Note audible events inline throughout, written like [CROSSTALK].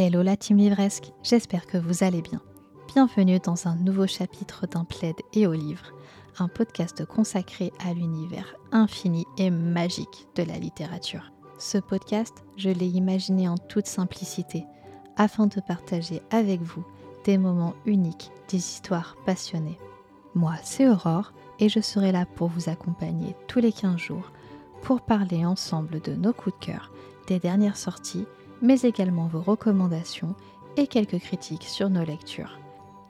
Hello la team livresque, j'espère que vous allez bien. Bienvenue dans un nouveau chapitre d'un plaid et au livre, un podcast consacré à l'univers infini et magique de la littérature. Ce podcast, je l'ai imaginé en toute simplicité, afin de partager avec vous des moments uniques, des histoires passionnées. Moi, c'est Aurore et je serai là pour vous accompagner tous les 15 jours pour parler ensemble de nos coups de cœur, des dernières sorties mais également vos recommandations et quelques critiques sur nos lectures.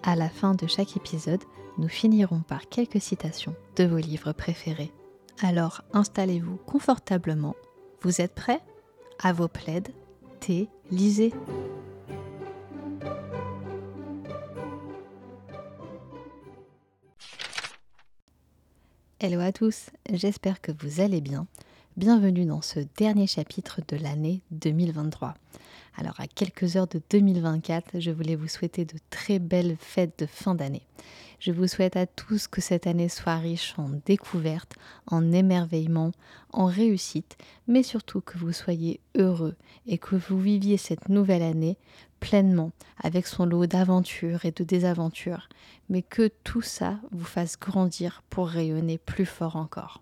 À la fin de chaque épisode, nous finirons par quelques citations de vos livres préférés. Alors installez-vous confortablement. Vous êtes prêts? À vos plaides, thé, lisez. Hello à tous, j'espère que vous allez bien. Bienvenue dans ce dernier chapitre de l'année 2023. Alors à quelques heures de 2024, je voulais vous souhaiter de très belles fêtes de fin d'année. Je vous souhaite à tous que cette année soit riche en découvertes, en émerveillements, en réussite, mais surtout que vous soyez heureux et que vous viviez cette nouvelle année pleinement, avec son lot d'aventures et de désaventures, mais que tout ça vous fasse grandir pour rayonner plus fort encore.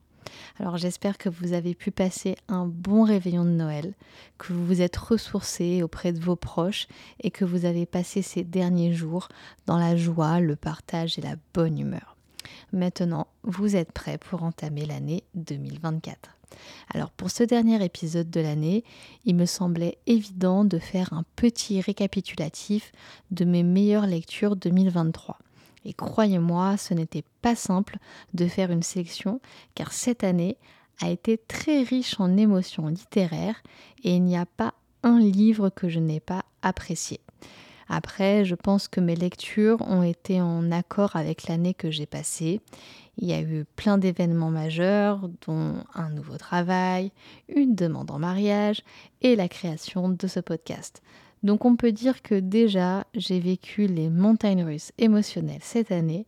Alors j'espère que vous avez pu passer un bon réveillon de Noël, que vous vous êtes ressourcé auprès de vos proches et que vous avez passé ces derniers jours dans la joie, le partage et la bonne humeur. Maintenant, vous êtes prêts pour entamer l'année 2024. Alors pour ce dernier épisode de l'année, il me semblait évident de faire un petit récapitulatif de mes meilleures lectures 2023. Et croyez-moi, ce n'était pas simple de faire une sélection car cette année a été très riche en émotions littéraires et il n'y a pas un livre que je n'ai pas apprécié. Après, je pense que mes lectures ont été en accord avec l'année que j'ai passée. Il y a eu plein d'événements majeurs, dont un nouveau travail, une demande en mariage et la création de ce podcast. Donc on peut dire que déjà j'ai vécu les montagnes russes émotionnelles cette année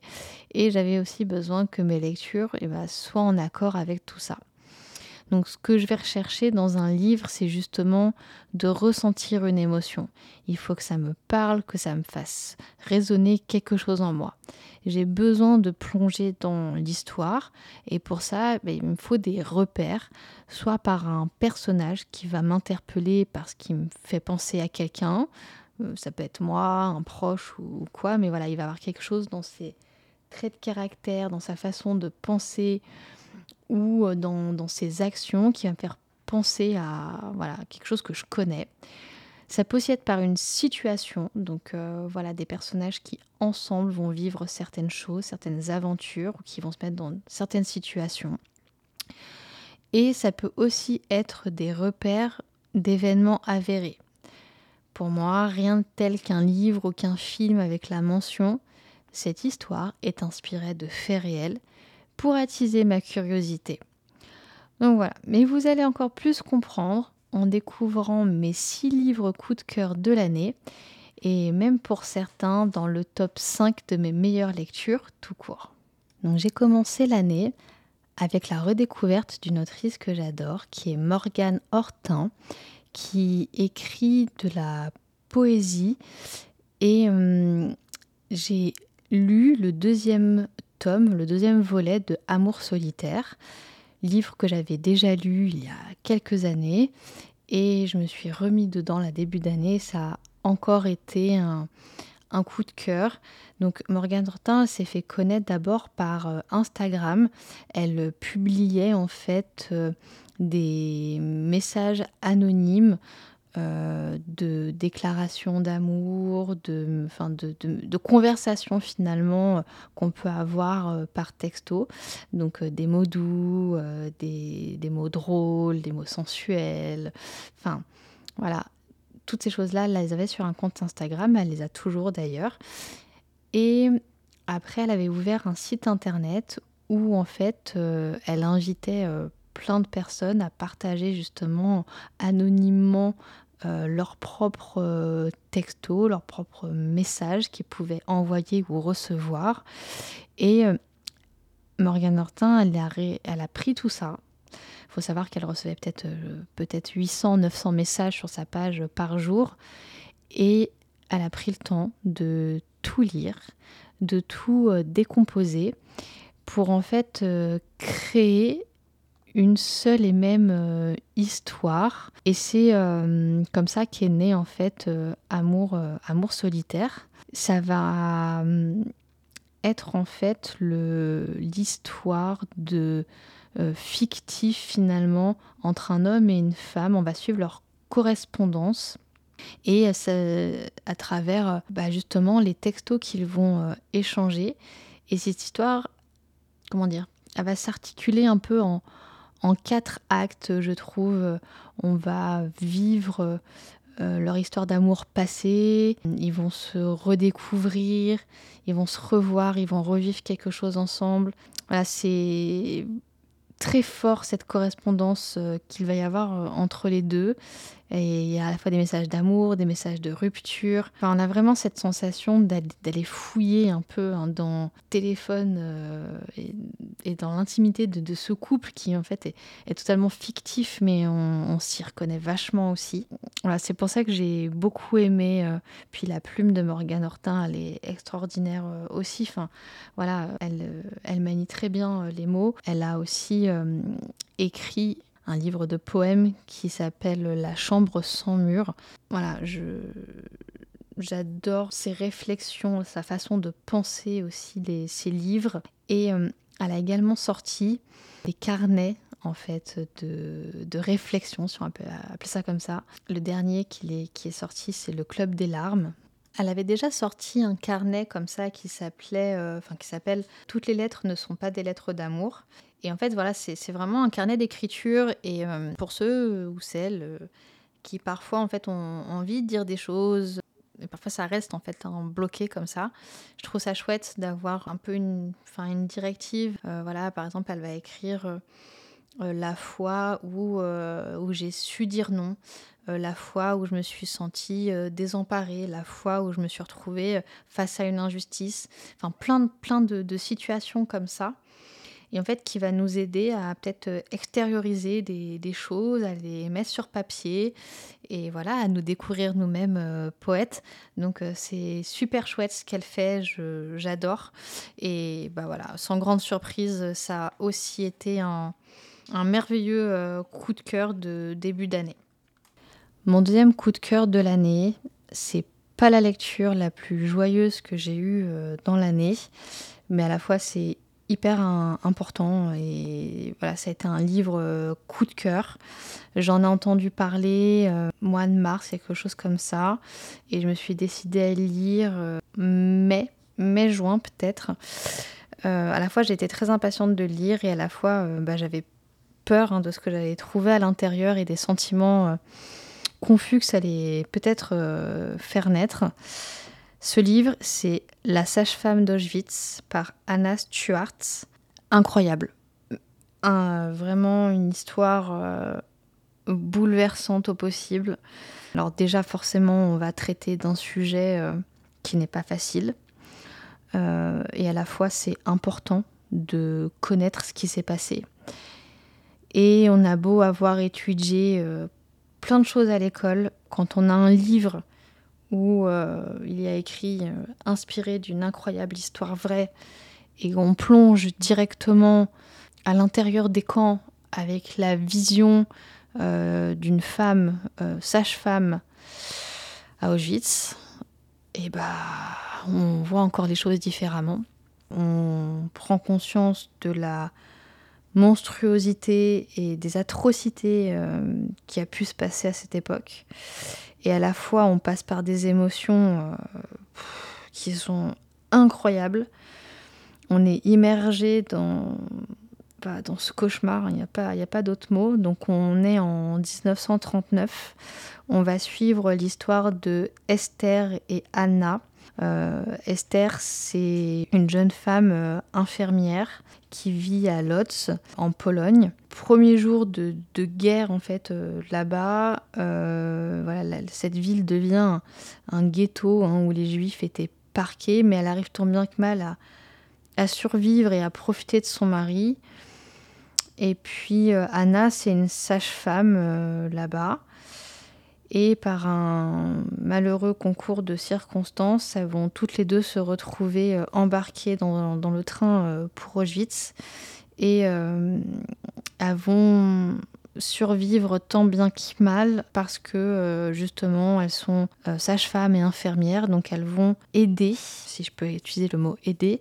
et j'avais aussi besoin que mes lectures eh ben, soient en accord avec tout ça. Donc ce que je vais rechercher dans un livre, c'est justement de ressentir une émotion. Il faut que ça me parle, que ça me fasse résonner quelque chose en moi. J'ai besoin de plonger dans l'histoire et pour ça, ben, il me faut des repères, soit par un personnage qui va m'interpeller parce qu'il me fait penser à quelqu'un, euh, ça peut être moi, un proche ou quoi, mais voilà, il va avoir quelque chose dans ses traits de caractère, dans sa façon de penser, ou euh, dans, ses actions qui va me faire penser à voilà, quelque chose que je connais. Ça peut aussi être par une situation, donc euh, voilà, des personnages qui ensemble vont vivre certaines choses, certaines aventures, ou qui vont se mettre dans certaines situations. Et ça peut aussi être des repères d'événements avérés. Pour moi, rien de tel qu'un livre ou qu'un film avec la mention cette histoire est inspirée de faits réels pour attiser ma curiosité. Donc voilà, mais vous allez encore plus comprendre en découvrant mes six livres coup de cœur de l'année et même pour certains dans le top 5 de mes meilleures lectures tout court. Donc j'ai commencé l'année avec la redécouverte d'une autrice que j'adore qui est Morgane Hortin qui écrit de la poésie et hum, j'ai lu le deuxième le deuxième volet de Amour solitaire, livre que j'avais déjà lu il y a quelques années et je me suis remis dedans la début d'année. Ça a encore été un, coup de cœur. Donc Morgane Hortin s'est fait connaître d'abord par euh, Instagram. Elle publiait en fait euh, des messages anonymes euh, de déclarations d'amour, de, de, de, conversations finalement euh, qu'on peut avoir euh, par texto. Donc des mots doux, des, des, mots drôles, des mots sensuels. Enfin voilà, toutes ces choses-là, elle les avait sur un compte Instagram, elle les a toujours d'ailleurs. Et après, elle avait ouvert un site internet où en fait, elle invitait plein de personnes à partager justement anonymement euh, leurs propres euh, textos, leurs propres messages qu'ils pouvaient envoyer ou recevoir. Et euh, Morgane Hortin, elle a, pris tout ça. Il faut savoir qu'elle recevait peut-être peut-être 800, 900 messages sur sa page par jour. Et elle a pris le temps de tout lire, de tout décomposer pour en fait créer une seule et même euh, histoire. Et c'est comme ça qu'est né en fait Amour, Amour solitaire. Ça va être en fait l'histoire de fictif finalement entre un homme et une femme. On va suivre leur correspondance et à travers bah, justement les textos qu'ils vont euh, échanger. Et cette histoire, comment dire, elle va s'articuler un peu en, quatre actes, je trouve. On va vivre euh, leur histoire d'amour passée, ils vont se redécouvrir, ils vont se revoir, ils vont revivre quelque chose ensemble. Voilà, c'est très fort cette correspondance euh, qu'il va y avoir euh, entre les deux. Et il y a à la fois des messages d'amour, des messages de rupture. Enfin, on a vraiment cette sensation d'aller fouiller un peu hein, dans le téléphone euh, et, dans l'intimité de, ce couple qui en fait est, totalement fictif, mais on, s'y reconnaît vachement aussi. Voilà, c'est pour ça que j'ai beaucoup aimé. puis la plume de Morgane Hortin, elle est extraordinaire aussi. Enfin, voilà, elle manie très bien les mots. Elle a aussi écrit un livre de poèmes qui s'appelle La chambre sans mur. Voilà, j'adore ses réflexions, sa façon de penser aussi ses livres. Et euh, elle a également sorti des carnets en fait de, de réflexion, si on peut appeler ça comme ça. Le dernier est, qui est sorti, c'est Le Club des larmes. Elle avait déjà sorti un carnet comme ça qui s'appelait, euh, qui s'appelle Toutes les lettres ne sont pas des lettres d'amour. Et en fait, voilà, c'est vraiment un carnet d'écriture. Et euh, pour ceux ou celles euh, qui parfois en fait ont envie de dire des choses, et parfois ça reste en fait en bloqué comme ça. Je trouve ça chouette d'avoir un peu une, enfin, une directive. Euh, voilà, par exemple, elle va écrire la fois où, où j'ai su dire non, la fois où je me suis sentie désemparée, la fois où je me suis retrouvée face à une injustice. Enfin, plein, plein de, de situations comme ça et en fait qui va nous aider à peut-être euh, extérioriser des, choses, à les mettre sur papier et voilà, à nous découvrir nous-mêmes euh, poètes. Donc euh, c'est super chouette ce qu'elle fait, j'adore. Et bah voilà, sans grande surprise, ça a aussi été un, un merveilleux coup de cœur de début d'année. Mon deuxième coup de cœur de l'année, c'est pas la lecture la plus joyeuse que j'ai eue dans l'année, mais à la fois c'est hyper important et voilà, ça a été un livre euh, coup de cœur. J'en ai entendu parler euh, mois de mars, quelque chose comme ça, et je me suis décidée à lire euh, mai, mai-juin peut-être. à la fois j'étais très impatiente de lire et à la fois bah, j'avais peur hein, de ce que j'allais trouver à l'intérieur et des sentiments confus que ça allait peut-être faire naître. Ce livre, c'est La sage-femme d'Auschwitz par Anna Stuart. Incroyable. vraiment une histoire euh, bouleversante au possible. Alors déjà, forcément, on va traiter d'un sujet euh, qui n'est pas facile. Euh, et à la fois, c'est important de connaître ce qui s'est passé. Et on a beau avoir étudié plein de choses à l'école, quand on a un livre où euh, il y a écrit euh, inspiré d'une incroyable histoire vraie et on plonge directement à l'intérieur des camps avec la vision euh, d'une femme, sage-femme à Auschwitz, et bah on voit encore les choses différemment. On prend conscience de la monstruosité et des atrocités qui a pu se passer à cette époque. Et à la fois, on passe par des émotions euh, qui sont incroyables. On est immergé dans, bah, dans ce cauchemar, il n'y a pas, a pas d'autre mot. Donc on est en 1939. On va suivre l'histoire de Esther et Anna. Euh, Esther, c'est une jeune femme euh, infirmière qui vit à Lodz, en Pologne. Premier jour de, guerre, en fait, euh, là-bas, voilà, cette ville devient un, ghetto hein, où les juifs étaient parqués, mais elle arrive tant bien que mal à, survivre et à profiter de son mari. Et puis Anna, c'est une sage-femme là-bas. Et par un malheureux concours de circonstances, elles vont toutes les deux se retrouver euh, embarquées dans, le train euh, pour Auschwitz. Et elles vont survivre tant bien que mal parce que justement elles sont sages-femmes et infirmières, donc elles vont aider, si je peux utiliser le mot aider,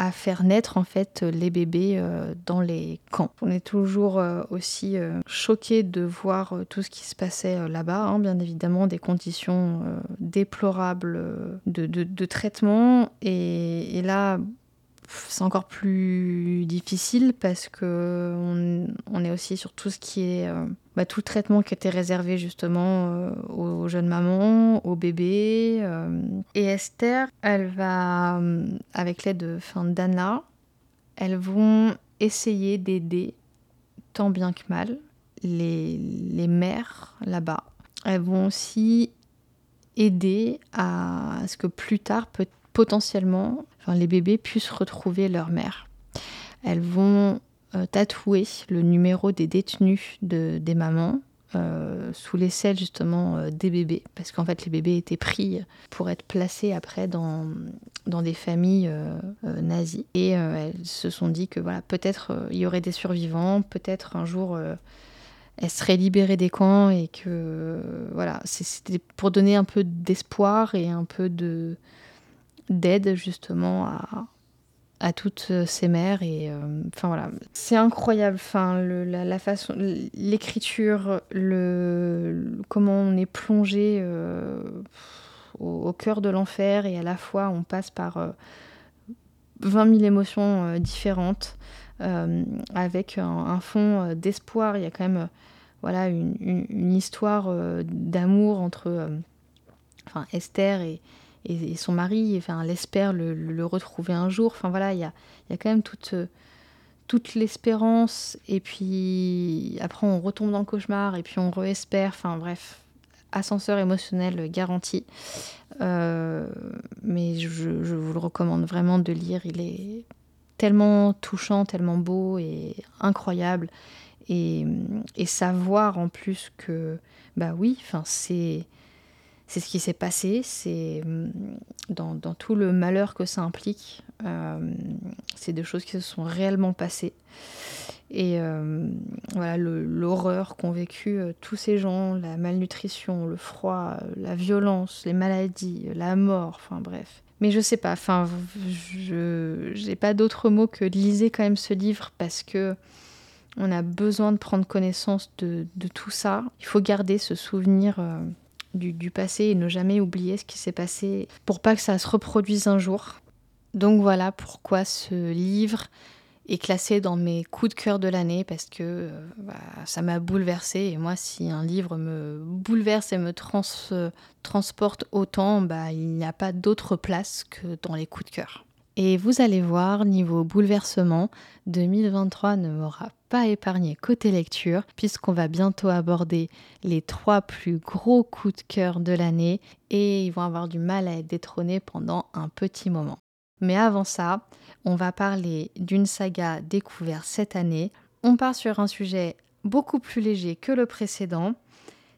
à faire naître en fait les bébés euh, dans les camps. On est toujours euh, aussi euh, choqué de voir tout ce qui se passait là-bas, hein, bien évidemment des conditions déplorables de, traitement. Et, là, c'est encore plus difficile parce que on, est aussi sur tout ce qui est bah, tout le traitement qui était réservé justement aux, jeunes mamans, aux bébés. Et Esther, elle va, avec l'aide d'Anna, elles vont essayer d'aider tant bien que mal les, les mères là-bas. Elles vont aussi aider à ce que plus tard, potentiellement, les bébés puissent retrouver leur mère. Elles vont euh, tatouer le numéro des détenus de, des mamans euh, sous les selles justement euh, des bébés, parce qu'en fait les bébés étaient pris pour être placés après dans, dans des familles nazies. Et elles se sont dit que voilà, peut-être il y aurait des survivants, peut-être un jour elles seraient libérées des camps et que voilà, c'était pour donner un peu d'espoir et un peu de d'aide justement à, toutes ces mères. Et euh, enfin voilà. C'est incroyable. Enfin la, façon l'écriture le, comment on est plongé euh, au, cœur de l'enfer. Et à la fois on passe par 20 euh, 000 émotions différentes avec un, fond d'espoir. Il y a quand même voilà une, une histoire d'amour entre Esther et, et, son mari, enfin, elle espère le, retrouver un jour. Enfin voilà, il y a, y a, quand même toute, toute l'espérance. Et puis après, on retombe dans le cauchemar et puis on réespère. Enfin bref, ascenseur émotionnel garanti. Euh, mais je, je, vous le recommande vraiment de lire. Il est tellement touchant, tellement beau et incroyable. Et, et savoir en plus que, bah oui, enfin c'est c'est ce qui s'est passé, c'est hum, dans, tout le malheur que ça implique, euh, c'est des choses qui se sont réellement passées. Et euh, voilà l'horreur qu'ont vécu euh, tous ces gens, la malnutrition, le froid, la violence, les maladies, la mort, enfin bref. Mais je sais pas, enfin, je n'ai pas d'autre mot que lisez quand même ce livre parce que on a besoin de prendre connaissance de, tout ça. Il faut garder ce souvenir du, passé et ne jamais oublier ce qui s'est passé pour pas que ça se reproduise un jour. Donc voilà pourquoi ce livre est classé dans mes coups de cœur de l'année parce que euh, bah, ça m'a bouleversé et moi si un livre me bouleverse et me transporte autant, bah, il n'y a pas d'autre place que dans les coups de cœur. Et vous allez voir, niveau bouleversement, 2023 ne m'aura pas épargné côté lecture, puisqu'on va bientôt aborder les trois plus gros coups de cœur de l'année, et ils vont avoir du mal à être détrônés pendant un petit moment. Mais avant ça, on va parler d'une saga découverte cette année. On part sur un sujet beaucoup plus léger que le précédent.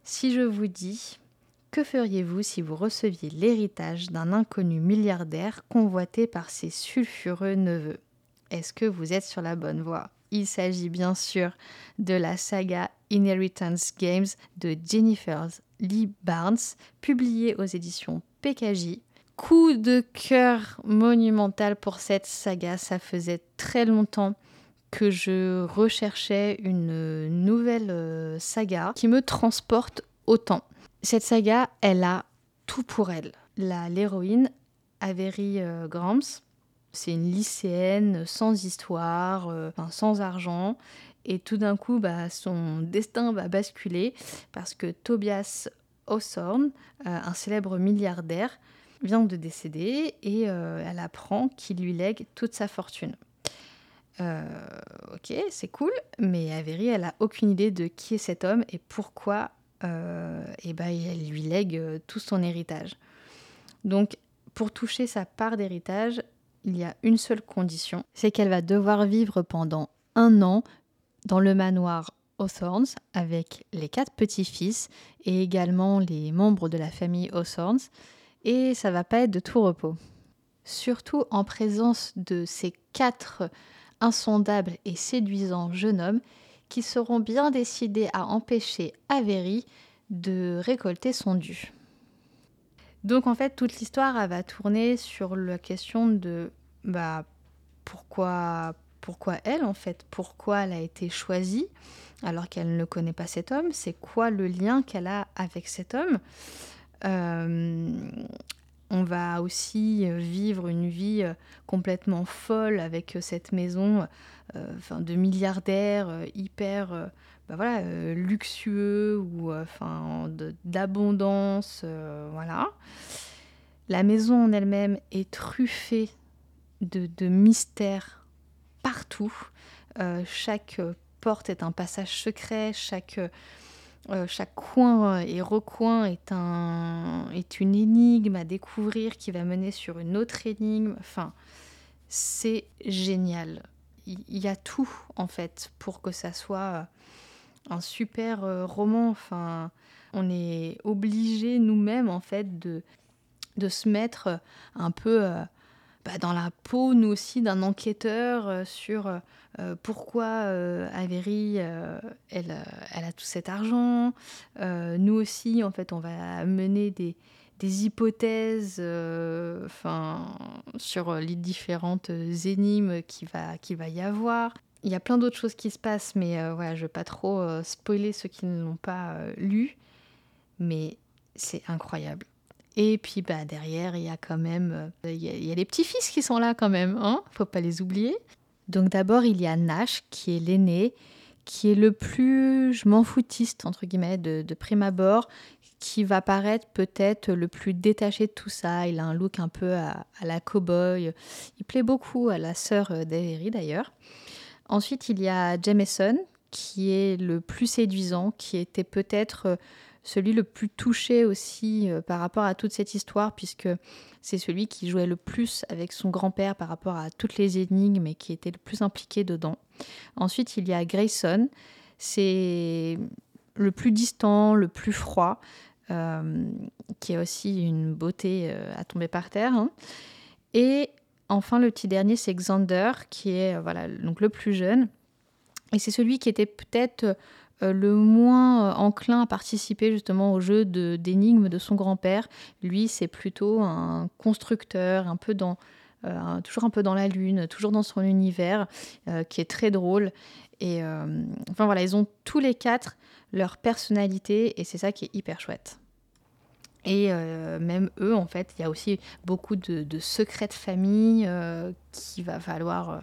Si je vous dis que feriez-vous si vous receviez l'héritage d'un inconnu milliardaire convoité par ses sulfureux neveux? Est-ce que vous êtes sur la bonne voie? Il s'agit bien sûr de la saga Inheritance Games de Jennifer Lee Barnes, publiée aux éditions PKJ. Coup de cœur monumental pour cette saga, ça faisait très longtemps que je recherchais une nouvelle euh, saga qui me transporte autant. Cette saga, elle a tout pour elle. L'héroïne, Avery euh, Grams, c'est une lycéenne sans histoire, euh, sans argent. Et tout d'un coup, bah, son destin va basculer parce que Tobias Hawthorne, euh, un célèbre milliardaire, vient de décéder et elle apprend qu'il lui lègue toute sa fortune. ok, c'est cool, mais Avery, elle a aucune idée de qui est cet homme et pourquoi euh, et ben, elle lui lègue euh, tout son héritage. Donc, pour toucher sa part d'héritage, il y a une seule condition, c'est qu'elle va devoir vivre pendant un an dans le manoir Hawthorns avec les quatre petits-fils et également les membres de la famille Hawthorns. Et ça va pas être de tout repos. Surtout en présence de ces quatre insondables et séduisants jeunes hommes qui seront bien décidés à empêcher Avery de récolter son dû. Donc en fait, toute l'histoire va tourner sur la question de bah, pourquoi, elle en fait, pourquoi elle a été choisie alors qu'elle ne connaît pas cet homme, c'est quoi le lien qu'elle a avec cet homme. Euh, on va aussi vivre une vie complètement folle avec cette maison enfin, de milliardaires hyper bah voilà, luxueux ou enfin, d'abondance. voilà. La maison en elle-même est truffée de, de mystères partout. chaque porte est un passage secret, chaque, coin et recoin est, un, est une énigme à découvrir qui va mener sur une autre énigme. Enfin, c'est génial. Il y a tout en fait pour que ça soit un super roman. Enfin, on est obligé nous-mêmes en fait de, de se mettre un peu bah, dans la peau, nous aussi, d'un enquêteur euh, sur euh, pourquoi euh, Avery, elle, elle, a tout cet argent. nous aussi, en fait, on va mener des, des hypothèses enfin, sur les différentes énigmes qu'il va, va y avoir. Il y a plein d'autres choses qui se passent, mais voilà, je ne vais pas trop spoiler ceux qui ne l'ont pas lu. Mais c'est incroyable. Et puis bah, derrière, il y a quand même euh, il y, a, les petits-fils qui sont là quand même, hein faut pas les oublier. Donc d'abord, il y a Nash qui est l'aîné, qui est le plus je m'en foutiste entre guillemets de, de prime abord, qui va paraître peut-être le plus détaché de tout ça. Il a un look un peu à, la cow-boy. Il plaît beaucoup à la sœur euh, d'Avery d'ailleurs. Ensuite, il y a Jameson qui est le plus séduisant, qui était peut-être euh, celui le plus touché aussi euh, par rapport à toute cette histoire, puisque c'est celui qui jouait le plus avec son grand-père par rapport à toutes les énigmes et qui était le plus impliqué dedans. Ensuite, il y a Grayson, c'est le plus distant, le plus froid, euh, qui a aussi une beauté à tomber par terre. Hein. Et enfin, le petit dernier, c'est Xander, qui est voilà, donc le plus jeune. Et c'est celui qui était peut-être euh, le moins euh, enclin à participer justement au jeu d'énigmes de, son grand-père. Lui, c'est plutôt un constructeur, un peu dans, euh, toujours un peu dans la lune, toujours dans son univers, qui est très drôle. Et enfin voilà, ils ont tous les quatre leur personnalité et c'est ça qui est hyper chouette. Et même eux, en fait, il y a aussi beaucoup de, secrets de famille qu'il va falloir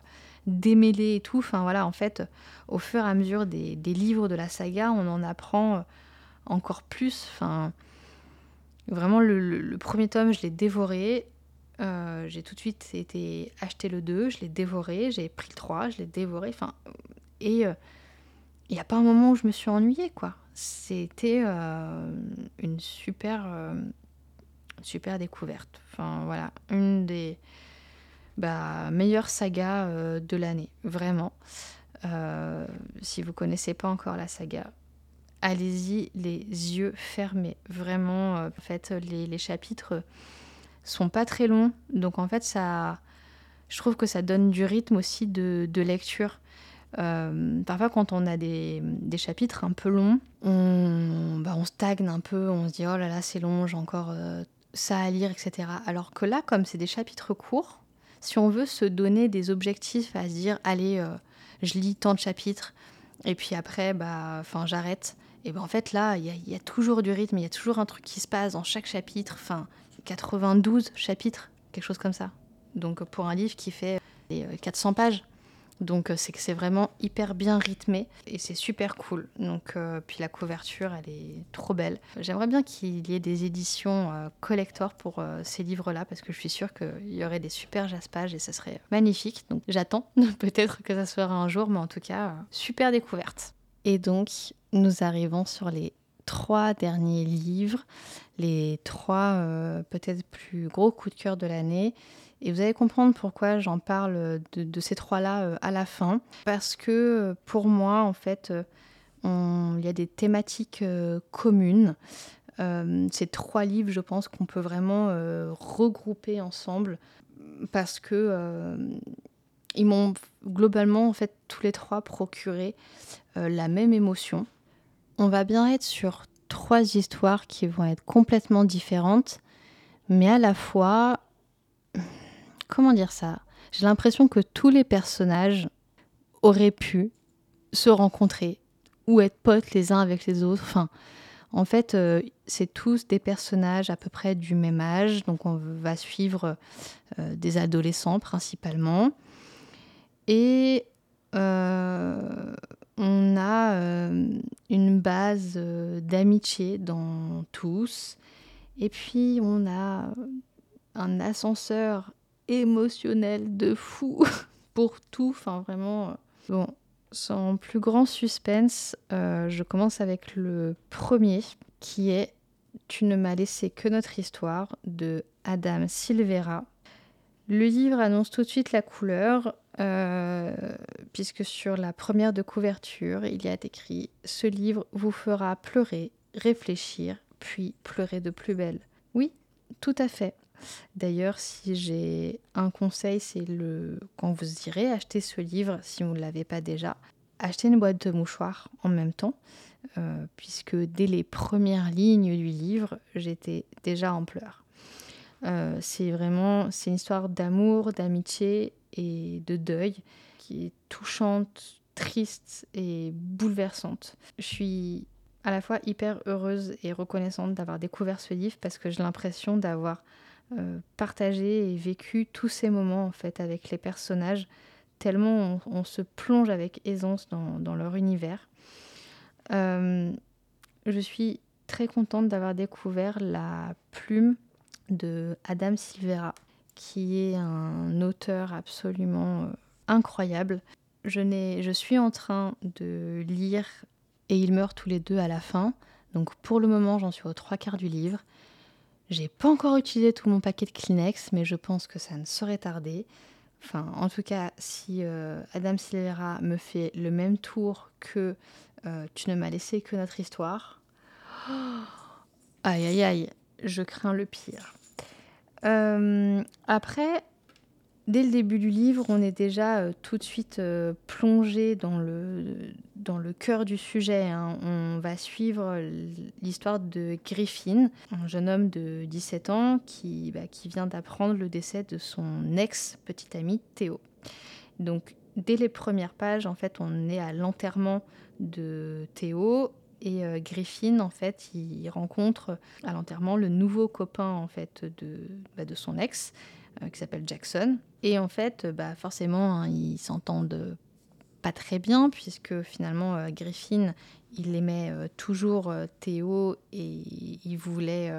démêler et tout. Enfin voilà, en fait, au fur et à mesure des, livres de la saga, on en apprend euh, encore plus. Enfin, vraiment, le, premier tome, je l'ai dévoré. Euh, j'ai tout de suite été acheter le 2, je l'ai dévoré, j'ai pris le 3, je l'ai dévoré. Enfin, et euh, il n'y a pas un moment où je me suis ennuyée, quoi. C'était une super, super découverte. Enfin, voilà, une des bah, meilleure saga euh, de l'année, vraiment. Euh, si vous connaissez pas encore la saga, allez-y les yeux fermés. Vraiment, euh, en fait, les, les, chapitres sont pas très longs, donc en fait, ça, je trouve que ça donne du rythme aussi de lecture. Parfois, quand on a des, chapitres un peu longs, on, bah, on stagne un peu, on se dit oh là là, c'est long, j'ai encore ça à lire, etc. Alors que là, comme c'est des chapitres courts, si on veut se donner des objectifs à se dire, allez, euh, je lis tant de chapitres, et puis après, bah, j'arrête. Et ben en fait, là, il y, a toujours du rythme, il y a toujours un truc qui se passe dans chaque chapitre. Enfin, 92 chapitres, quelque chose comme ça. Donc, pour un livre qui fait 400 euh, pages, donc euh, c'est que c'est vraiment hyper bien rythmé et c'est super cool. Donc euh, puis la couverture, elle est trop belle. J'aimerais bien qu'il y ait des éditions euh, collector pour ces livres-là parce que je suis sûre qu'il y aurait des super jaspages et ça serait magnifique. Donc j'attends [LAUGHS] peut-être que ça sera un jour, mais en tout cas super découverte. Et donc nous arrivons sur les trois derniers livres, les trois peut-être plus gros coups de cœur de l'année. Et vous allez comprendre pourquoi j'en parle de, ces trois-là euh, à la fin. Parce que euh, pour moi, en fait, euh, il y a des thématiques communes. c'est trois livres, je pense, qu'on peut vraiment regrouper ensemble parce que ils m'ont globalement, en fait, tous les trois procuré la même émotion. On va bien être sur trois histoires qui vont être complètement différentes, mais à la fois, comment dire ça? J'ai l'impression que tous les personnages auraient pu se rencontrer ou être potes les uns avec les autres. Enfin, en fait, euh, c'est tous des personnages à peu près du même âge, donc on va suivre euh, des adolescents principalement. Et euh, on a une base d'amitié dans tous. Et puis on a un ascenseur émotionnel de fou [LAUGHS] pour tout. Enfin vraiment. Bon, sans plus grand suspense, euh, je commence avec le premier qui est Tu ne m'as laissé que notre histoire de Adam Silvera. Le livre annonce tout de suite la couleur, euh, puisque sur la première de couverture, il y a écrit Ce livre vous fera pleurer, réfléchir, puis pleurer de plus belle. Oui, tout à fait. D'ailleurs, si j'ai un conseil, c'est le quand vous irez acheter ce livre, si vous ne l'avez pas déjà, achetez une boîte de mouchoirs en même temps, euh, puisque dès les premières lignes du livre, j'étais déjà en pleurs. Euh, c'est vraiment c'est une histoire d'amour, d'amitié et de deuil qui est touchante, triste et bouleversante. Je suis à la fois hyper heureuse et reconnaissante d'avoir découvert ce livre parce que j'ai l'impression d'avoir euh, partagé et vécu tous ces moments en fait avec les personnages, tellement on, se plonge avec aisance dans, leur univers. Euh, je suis très contente d'avoir découvert la plume de Adam Silvera, qui est un auteur absolument euh, incroyable. Je, je suis en train de lire Et ils meurent tous les deux à la fin. Donc pour le moment, j'en suis aux trois quarts du livre. J'ai pas encore utilisé tout mon paquet de Kleenex, mais je pense que ça ne saurait tarder. Enfin, en tout cas, si euh, Adam Silvera me fait le même tour que euh, Tu ne m'as laissé que notre histoire, [GASPS] aïe aïe aïe, je crains le pire. Euh, après, Dès le début du livre, on est déjà euh, tout de suite euh, plongé dans le, dans cœur du sujet. Hein. On va suivre l'histoire de Griffin, un jeune homme de 17 ans qui, bah, qui vient d'apprendre le décès de son ex-petit ami Théo. Donc, dès les premières pages, en fait, on est à l'enterrement de Théo et euh, Griffin, en fait, il rencontre à l'enterrement le nouveau copain en fait de, bah, son ex qui s'appelle Jackson. Et en fait, euh, bah, forcément, hein, ils s'entendent pas très bien, puisque finalement, euh, Griffin, il aimait toujours Théo et il voulait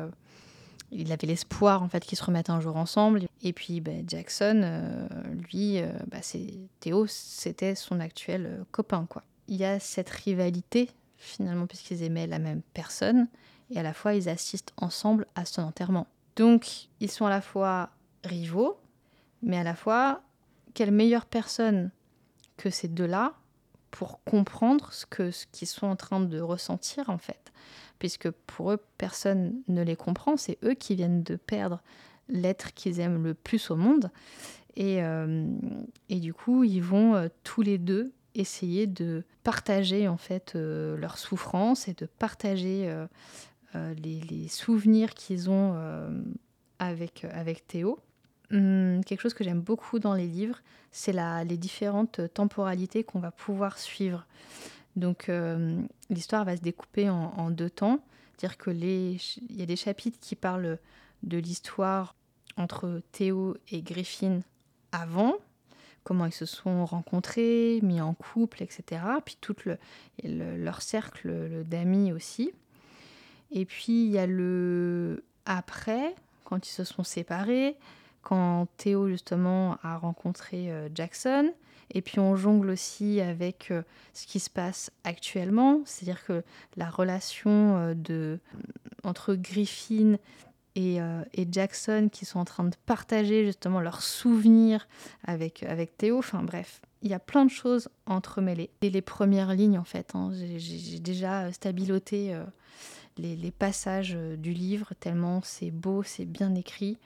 il avait l'espoir en fait qu'ils se remettent un jour ensemble. Et puis bah, Jackson, lui, bah, c'est Théo, c'était son actuel copain quoi. Il y a cette rivalité finalement puisqu'ils aimaient la même personne et à la fois ils assistent ensemble à son enterrement. Donc ils sont à la fois rivaux, mais à la fois, quelle meilleure personne que ces deux-là pour comprendre ce ce qu'ils sont en train de ressentir en fait, puisque pour eux personne ne les comprend, c'est eux qui viennent de perdre l'être qu'ils aiment le plus au monde, et, euh, et du coup ils vont euh, tous les deux essayer de partager en fait euh, leur souffrance et de partager les, les, souvenirs qu'ils ont avec, avec Théo. Hum, quelque chose que j'aime beaucoup dans les livres, c'est les différentes temporalités qu'on va pouvoir suivre. Donc euh, l'histoire va se découper en, deux temps. Dire que les, il y a des chapitres qui parlent de l'histoire entre Théo et Griffin avant, comment ils se sont rencontrés, mis en couple, etc. Puis tout le, leur cercle d'amis aussi. Et puis il y a le après, quand ils se sont séparés, quand Théo justement a rencontré euh, Jackson. Et puis on jongle aussi avec euh, ce qui se passe actuellement, c'est-à-dire que la relation euh, de, entre Griffin et, Jackson qui sont en train de partager justement leurs souvenirs avec, avec Théo. Enfin bref, il y a plein de choses entremêlées. Et les premières lignes, en fait, hein, j'ai déjà stabiloté les, passages du livre, tellement c'est beau, c'est bien écrit.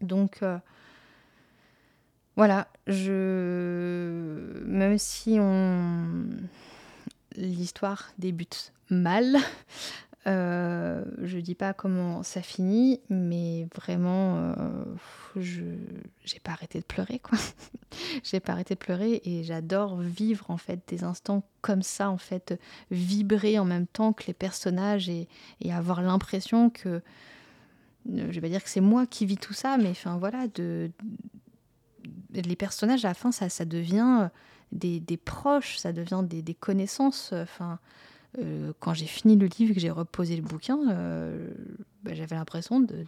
Donc voilà, je même si on l'histoire débute mal, euh, je dis pas comment ça finit, mais vraiment, euh, je j'ai pas arrêté de pleurer quoi. [LAUGHS] j'ai pas arrêté de pleurer et j'adore vivre en fait des instants comme ça en fait, vibrer en même temps que les personnages et avoir l'impression que je vais pas dire que c'est moi qui vis tout ça, mais voilà, les personnages, à la fin, ça, devient euh, des, proches, ça devient des, connaissances. Euh, quand j'ai fini le livre, que j'ai reposé le bouquin, euh, bah, j'avais l'impression de,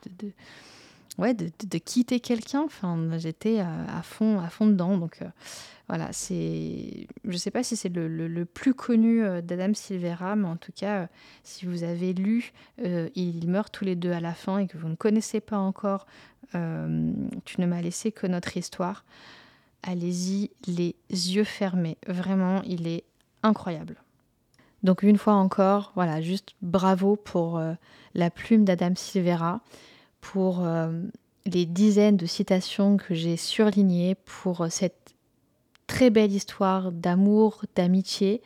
ouais, de, quitter quelqu'un. Enfin, j'étais à, fond, à fond dedans. Donc voilà, c'est, je sais pas si c'est le, le, plus connu d'Adam Silvera, mais en tout cas, si vous avez lu, ils meurent tous les deux à la fin et que vous ne connaissez pas encore euh, tu ne m'as laissé que notre histoire. Allez-y les yeux fermés. Vraiment, il est incroyable. Donc une fois encore, voilà, juste bravo pour euh, la plume d'Adam Silvera, pour euh, les dizaines de citations que j'ai surlignées, pour cette très belle histoire d'amour, d'amitié.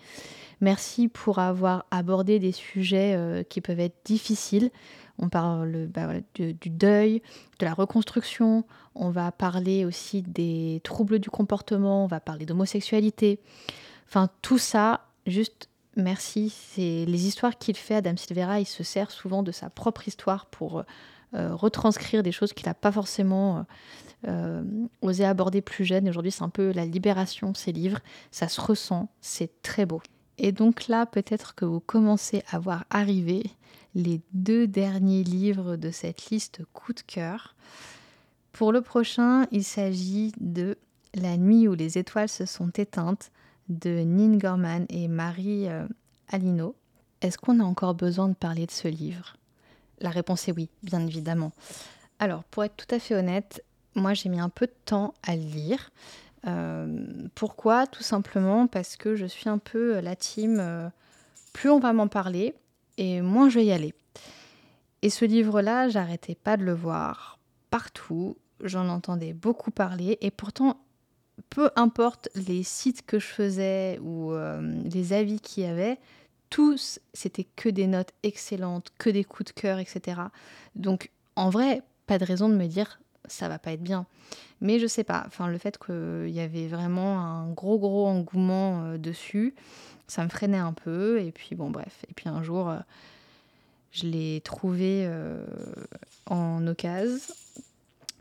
Merci pour avoir abordé des sujets qui peuvent être difficiles, on parle bah du, deuil, de la reconstruction, on va parler aussi des troubles du comportement, on va parler d'homosexualité. Enfin, tout ça, juste merci. C'est les histoires qu'il fait, Adam Silvera, il se sert souvent de sa propre histoire pour euh, retranscrire des choses qu'il n'a pas forcément euh, osé aborder plus jeune. Aujourd'hui, c'est un peu la libération, ces livres. Ça se ressent, c'est très beau. Et donc là, peut-être que vous commencez à voir arriver les deux derniers livres de cette liste coup de cœur. Pour le prochain, il s'agit de La nuit où les étoiles se sont éteintes de Nin Gorman et Marie euh, Alino. Est-ce qu'on a encore besoin de parler de ce livre? La réponse est oui, bien évidemment. Alors, pour être tout à fait honnête, moi j'ai mis un peu de temps à le lire. Euh, pourquoi? Tout simplement parce que je suis un peu la team, euh, plus on va m'en parler, et moins je vais y aller. Et ce livre-là, j'arrêtais pas de le voir partout, j'en entendais beaucoup parler, et pourtant, peu importe les sites que je faisais ou euh, les avis qu'il y avait, tous, c'était que des notes excellentes, que des coups de cœur, etc. Donc, en vrai, pas de raison de me dire ça va pas être bien. Mais je sais pas, enfin, le fait qu'il y avait vraiment un gros, gros engouement euh, dessus, ça me freinait un peu. Et puis bon, bref. Et puis un jour, euh, je l'ai trouvé euh, en occasion,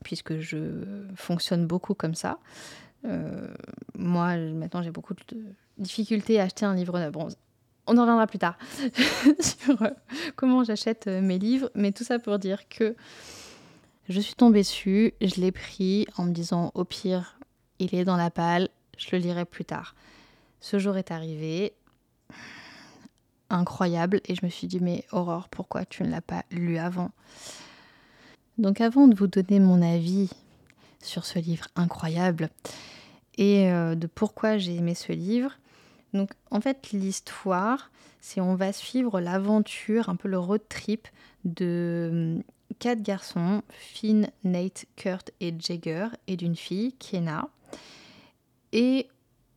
puisque je fonctionne beaucoup comme ça. Moi, maintenant, j'ai beaucoup de difficultés à acheter un livre neuf. Bon, on en reviendra plus tard [LAUGHS] sur comment j'achète mes livres, mais tout ça pour dire que je suis tombée dessus, je l'ai pris en me disant au pire, il est dans la palle, je le lirai plus tard. Ce jour est arrivé, incroyable, et je me suis dit, mais Aurore, pourquoi tu ne l'as pas lu avant? Donc avant de vous donner mon avis sur ce livre incroyable et euh, de pourquoi j'ai aimé ce livre, donc en fait l'histoire, c'est on va suivre l'aventure, un peu le road trip de hum, quatre garçons, Finn, Nate, Kurt et Jagger, et d'une fille, Kiena. Et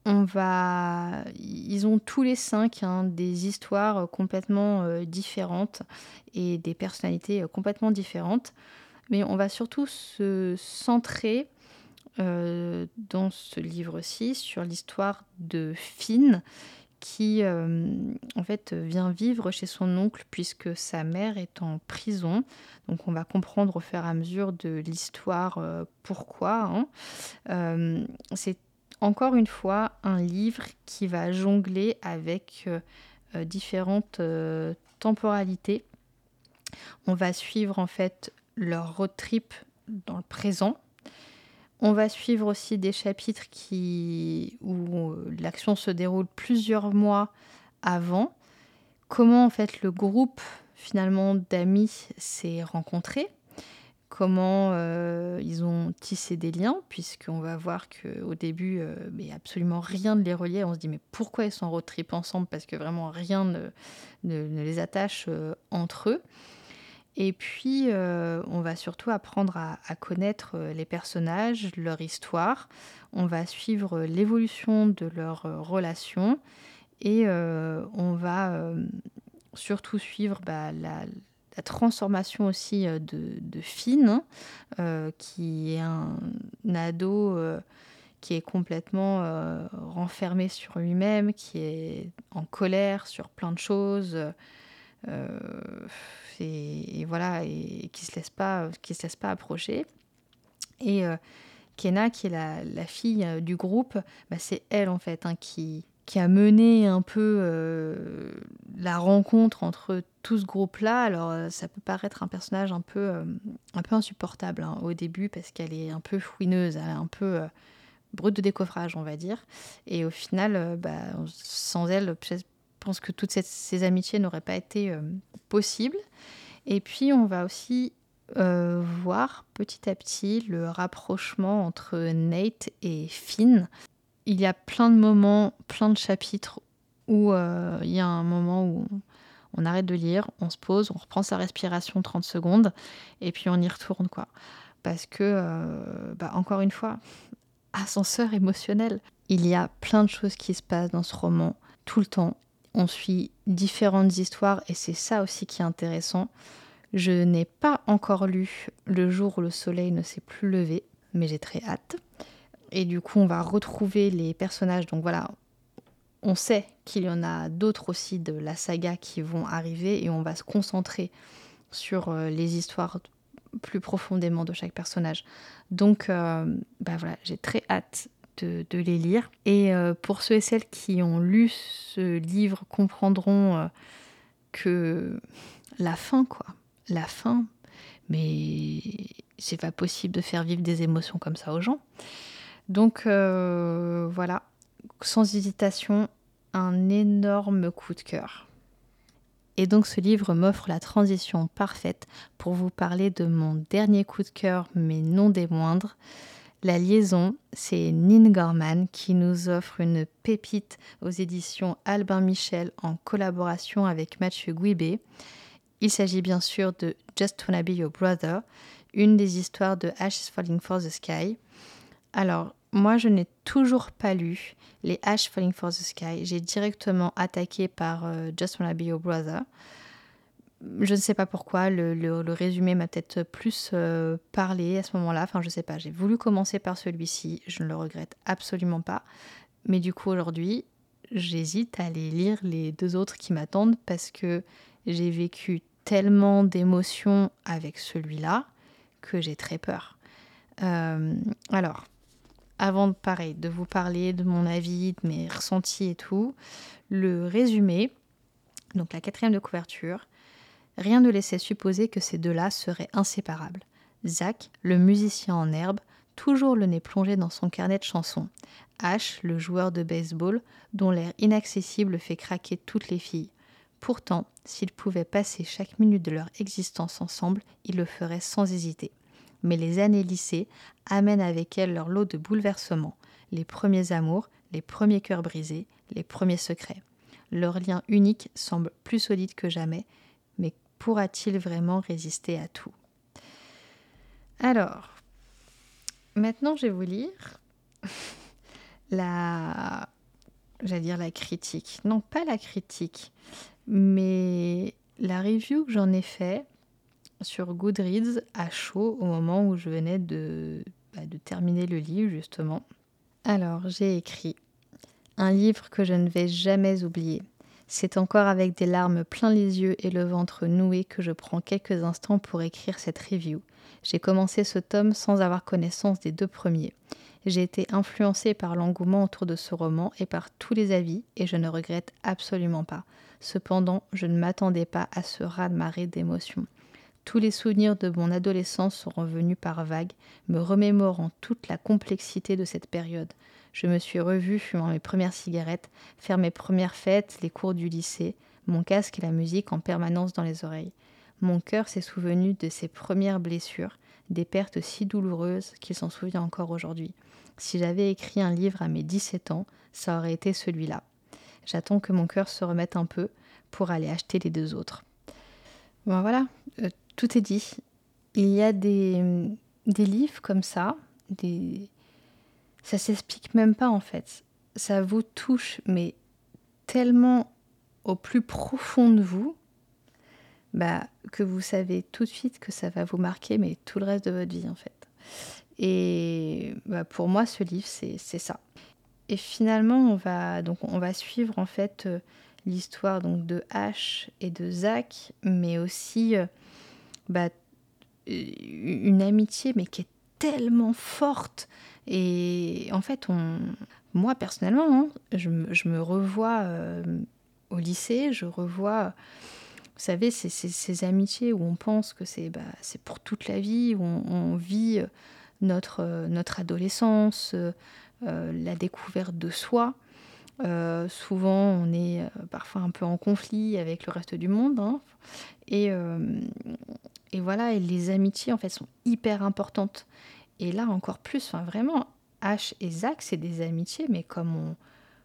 on va, ils ont tous les cinq hein, des histoires complètement euh, différentes et des personnalités euh, complètement différentes. Mais on va surtout se centrer euh, dans ce livre-ci sur l'histoire de Finn qui en fait vient vivre chez son oncle puisque sa mère est en prison. Donc on va comprendre au fur et à mesure de l'histoire pourquoi. Hein. C'est encore une fois un livre qui va jongler avec euh, euh, différentes euh, temporalités. On va suivre en fait leur road trip dans le présent. On va suivre aussi des chapitres qui, où l'action se déroule plusieurs mois avant comment en fait le groupe finalement d'amis s'est rencontré, comment euh, ils ont tissé des liens, puisqu'on va voir qu'au début, euh, mais absolument rien ne les reliait. On se dit, mais pourquoi ils sont road trip ensemble? Parce que vraiment rien ne, les attache euh, entre eux. Et puis, on va surtout apprendre à, connaître les personnages, leur histoire. On va suivre l'évolution de leurs relations et on va surtout suivre bah, la, transformation aussi euh, de, Finn, euh, qui est un, ado euh, qui est complètement renfermé sur lui-même, qui est en colère sur plein de choses. Et, voilà, qui se laisse pas, qui se laisse pas approcher. Et Kena, qui est la, fille du groupe, bah, c'est elle en fait hein, qui, a mené un peu euh, la rencontre entre tout ce groupe-là. Alors, euh, ça peut paraître un personnage un peu, euh, insupportable hein, au début parce qu'elle est un peu fouineuse, elle est un peu brute de décoffrage, on va dire. Et au final, bah, sans elle, pense que toutes ces amitiés n'auraient pas été possibles. Et puis, on va aussi voir petit à petit le rapprochement entre Nate et Finn il y a plein de moments, plein de chapitres où euh, il y a un moment où on, arrête de lire, on se pose, on reprend sa respiration 30 secondes et puis on y retourne quoi. Parce que, euh, bah, encore une fois, ascenseur émotionnel. Il y a plein de choses qui se passent dans ce roman tout le temps. On suit différentes histoires et c'est ça aussi qui est intéressant. Je n'ai pas encore lu Le jour où le soleil ne s'est plus levé, mais j'ai très hâte. Et du coup, on va retrouver les personnages. Donc voilà, on sait qu'il y en a d'autres aussi de la saga qui vont arriver et on va se concentrer sur euh, les histoires plus profondément de chaque personnage. Donc euh, bah voilà, j'ai très hâte de, les lire. Et euh, pour ceux et celles qui ont lu ce livre comprendront que la fin, quoi, la fin, mais c'est pas possible de faire vivre des émotions comme ça aux gens. Donc euh, voilà, sans hésitation, un énorme coup de cœur. Et donc ce livre m'offre la transition parfaite pour vous parler de mon dernier coup de cœur, mais non des moindres. La liaison, c'est Nin Gorman qui nous offre une pépite aux éditions Albin Michel en collaboration avec Mathieu Guibé. Il s'agit bien sûr de Just Wanna Be Your Brother, une des histoires de Ash is Falling for the Sky. Alors, moi, je n'ai toujours pas lu les Ash Falling for the Sky. J'ai directement attaqué par euh, Just Wanna Be Your Brother. Je ne sais pas pourquoi, le, résumé m'a peut-être plus euh, parlé à ce moment-là. Enfin, je ne sais pas, j'ai voulu commencer par celui-ci. Je ne le regrette absolument pas. Mais du coup, aujourd'hui, j'hésite à aller lire les deux autres qui m'attendent parce que j'ai vécu tellement d'émotions avec celui-là que j'ai très peur. Euh, alors, avant de vous parler de mon avis, de mes ressentis et tout, le résumé, donc la quatrième de couverture, rien ne laissait supposer que ces deux-là seraient inséparables. Zach, le musicien en herbe, toujours le nez plongé dans son carnet de chansons. Ash, le joueur de baseball, dont l'air inaccessible fait craquer toutes les filles. Pourtant, s'ils pouvaient passer chaque minute de leur existence ensemble, ils le feraient sans hésiter mais les années lycée amènent avec elles leur lot de bouleversements, les premiers amours, les premiers cœurs brisés, les premiers secrets. Leur lien unique semble plus solide que jamais, mais pourra-t-il vraiment résister à tout? Alors, maintenant je vais vous lire [LAUGHS] la... J'allais dire la critique. Non, pas la critique, mais la review que j'en ai fait sur Goodreads à chaud au moment où je venais de, bah, de terminer le livre justement. Alors j'ai écrit un livre que je ne vais jamais oublier. C'est encore avec des larmes plein les yeux et le ventre noué que je prends quelques instants pour écrire cette review. J'ai commencé ce tome sans avoir connaissance des deux premiers. J'ai été influencée par l'engouement autour de ce roman et par tous les avis, et je ne regrette absolument pas. Cependant, je ne m'attendais pas à ce raz-de-marée d'émotions. Tous les souvenirs de mon adolescence sont revenus par vagues, me remémorant toute la complexité de cette période. Je me suis revue fumant mes premières cigarettes, faire mes premières fêtes, les cours du lycée, mon casque et la musique en permanence dans les oreilles. Mon cœur s'est souvenu de ses premières blessures, des pertes si douloureuses qu'il s'en souvient encore aujourd'hui. Si j'avais écrit un livre à mes 17 ans, ça aurait été celui-là. J'attends que mon cœur se remette un peu pour aller acheter les deux autres. Bon voilà, euh, tout est dit. Il y a des, des livres comme ça, des... ça s'explique même pas en fait. Ça vous touche, mais tellement au plus profond de vous, bah, que vous savez tout de suite que ça va vous marquer, mais tout le reste de votre vie en fait. Et bah, pour moi, ce livre, c'est ça. Et finalement, on va, donc, on va suivre en fait euh, l'histoire donc de H et de Zach, mais aussi euh, bah, une amitié, mais qui est tellement forte. Et en fait, on, moi personnellement, hein, je, me revois euh, au lycée, je revois, vous savez, ces, ces, amitiés où on pense que c'est bah, pour toute la vie, où on, vit notre, notre adolescence, euh, la découverte de soi. Euh, souvent, on est parfois un peu en conflit avec le reste du monde. Hein. Et, et voilà, et les amitiés, en fait, sont hyper importantes. Et là, encore plus, enfin, vraiment, H et Zach, c'est des amitiés, mais comme on,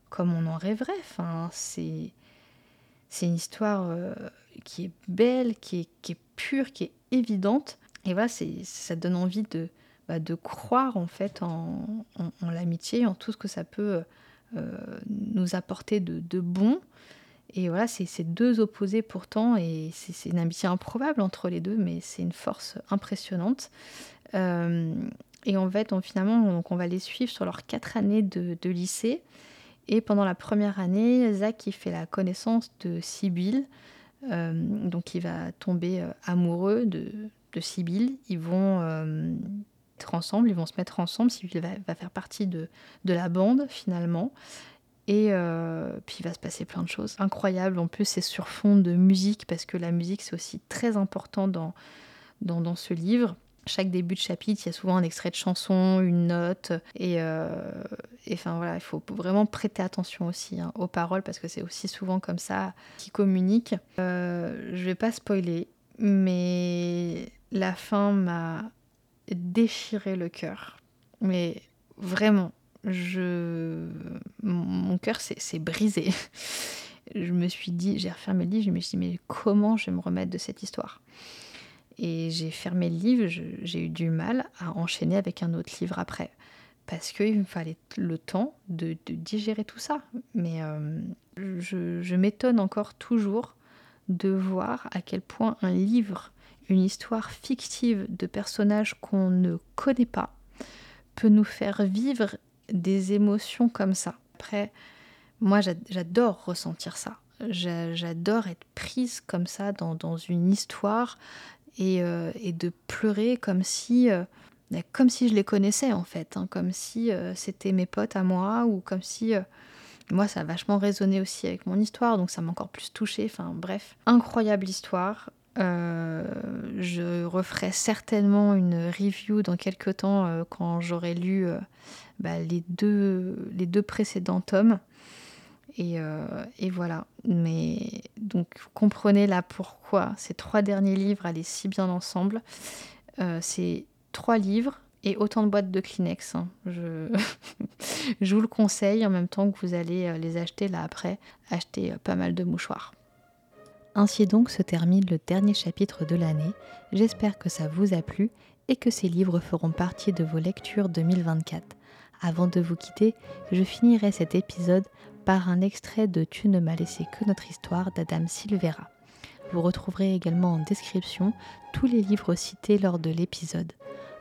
comme on en rêverait. Enfin, c'est, c'est une histoire euh, qui est belle, qui est, qui est, pure, qui est évidente. Et voilà, c'est, ça donne envie de, bah, de croire en fait en, en, l'amitié, en tout ce que ça peut euh, nous apporter de, de bon. Et voilà, c'est ces deux opposés pourtant, et c'est une amitié improbable entre les deux, mais c'est une force impressionnante. Euh, et en fait, on, finalement, donc on va les suivre sur leurs quatre années de, lycée. Et pendant la première année, Zach il fait la connaissance de Sibyl. Euh, donc il va tomber euh, amoureux de, de Sibyl. Ils vont être ensemble, ils vont se mettre ensemble. Sibyl va, va faire partie de, la bande finalement. Et puis il va se passer plein de choses incroyables. En plus, c'est sur fond de musique parce que la musique, c'est aussi très important dans, ce livre. Chaque début de chapitre, il y a souvent un extrait de chanson, une note. Et, euh, enfin voilà, il faut vraiment prêter attention aussi hein, aux paroles parce que c'est aussi souvent comme ça qui communique. Euh, je vais pas spoiler, mais la fin m'a déchiré le cœur. Mais vraiment, je... mon cœur s'est brisé. [LAUGHS] je me suis dit, j'ai refermé le livre, je me suis dit, mais comment je vais me remettre de cette histoire? Et j'ai fermé le livre, j'ai eu du mal à enchaîner avec un autre livre après. Parce qu'il me fallait le temps de, digérer tout ça. Mais euh, je, je m'étonne encore toujours de voir à quel point un livre, une histoire fictive de personnages qu'on ne connaît pas, peut nous faire vivre des émotions comme ça. Après, moi, j'adore ressentir ça. J'adore être prise comme ça dans, une histoire euh, et, de pleurer comme si, euh, comme si je les connaissais en fait, hein. comme si euh, c'était mes potes à moi ou comme si moi ça a vachement résonné aussi avec mon histoire, donc ça m'a encore plus touchée. Enfin bref, incroyable histoire. je referai certainement une review dans quelques temps quand j'aurai lu bah, les, deux, les deux précédents tomes. Et, euh, et, voilà. Mais donc, comprenez là pourquoi ces trois derniers livres allaient si bien ensemble. Euh, c'est trois livres et autant de boîtes de Kleenex. Hein. Je... [LAUGHS] Je vous le conseille en même temps que vous allez euh, les acheter là après. Acheter pas mal de mouchoirs. Ainsi donc se termine le dernier chapitre de l'année. J'espère que ça vous a plu et que ces livres feront partie de vos lectures 2024. Avant de vous quitter, je finirai cet épisode par un extrait de Tu ne m'as laissé que notre histoire d'Adam Silvera. Vous retrouverez également en description tous les livres cités lors de l'épisode.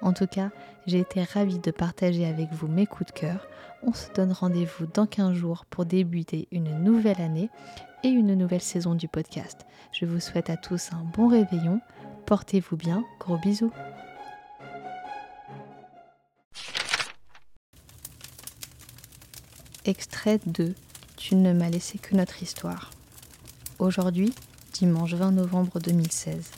En tout cas, j'ai été ravie de partager avec vous mes coups de cœur. On se donne rendez-vous dans 15 jours pour débuter une nouvelle année et une nouvelle saison du podcast. Je vous souhaite à tous un bon réveillon. Portez-vous bien. Gros bisous. Extrait de Tu ne m'as laissé que notre histoire. Aujourd'hui, dimanche 20 novembre 2016.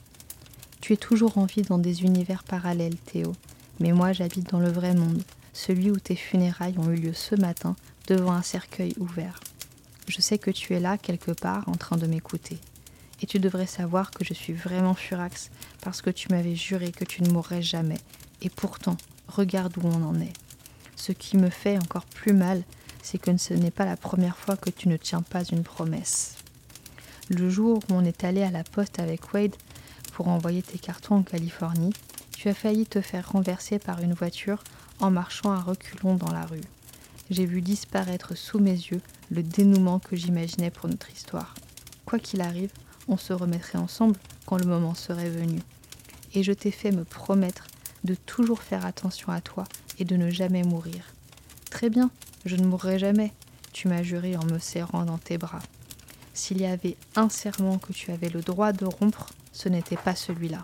Tu es toujours en vie dans des univers parallèles, Théo, mais moi j'habite dans le vrai monde, celui où tes funérailles ont eu lieu ce matin devant un cercueil ouvert. Je sais que tu es là quelque part en train de m'écouter. Et tu devrais savoir que je suis vraiment furax parce que tu m'avais juré que tu ne mourrais jamais. Et pourtant, regarde où on en est. Ce qui me fait encore plus mal, c'est que ce n'est pas la première fois que tu ne tiens pas une promesse. Le jour où on est allé à la poste avec Wade pour envoyer tes cartons en Californie, tu as failli te faire renverser par une voiture en marchant à reculons dans la rue. J'ai vu disparaître sous mes yeux le dénouement que j'imaginais pour notre histoire. Quoi qu'il arrive, on se remettrait ensemble quand le moment serait venu. Et je t'ai fait me promettre de toujours faire attention à toi et de ne jamais mourir. Très bien, je ne mourrai jamais, tu m'as juré en me serrant dans tes bras. S'il y avait un serment que tu avais le droit de rompre, ce n'était pas celui-là.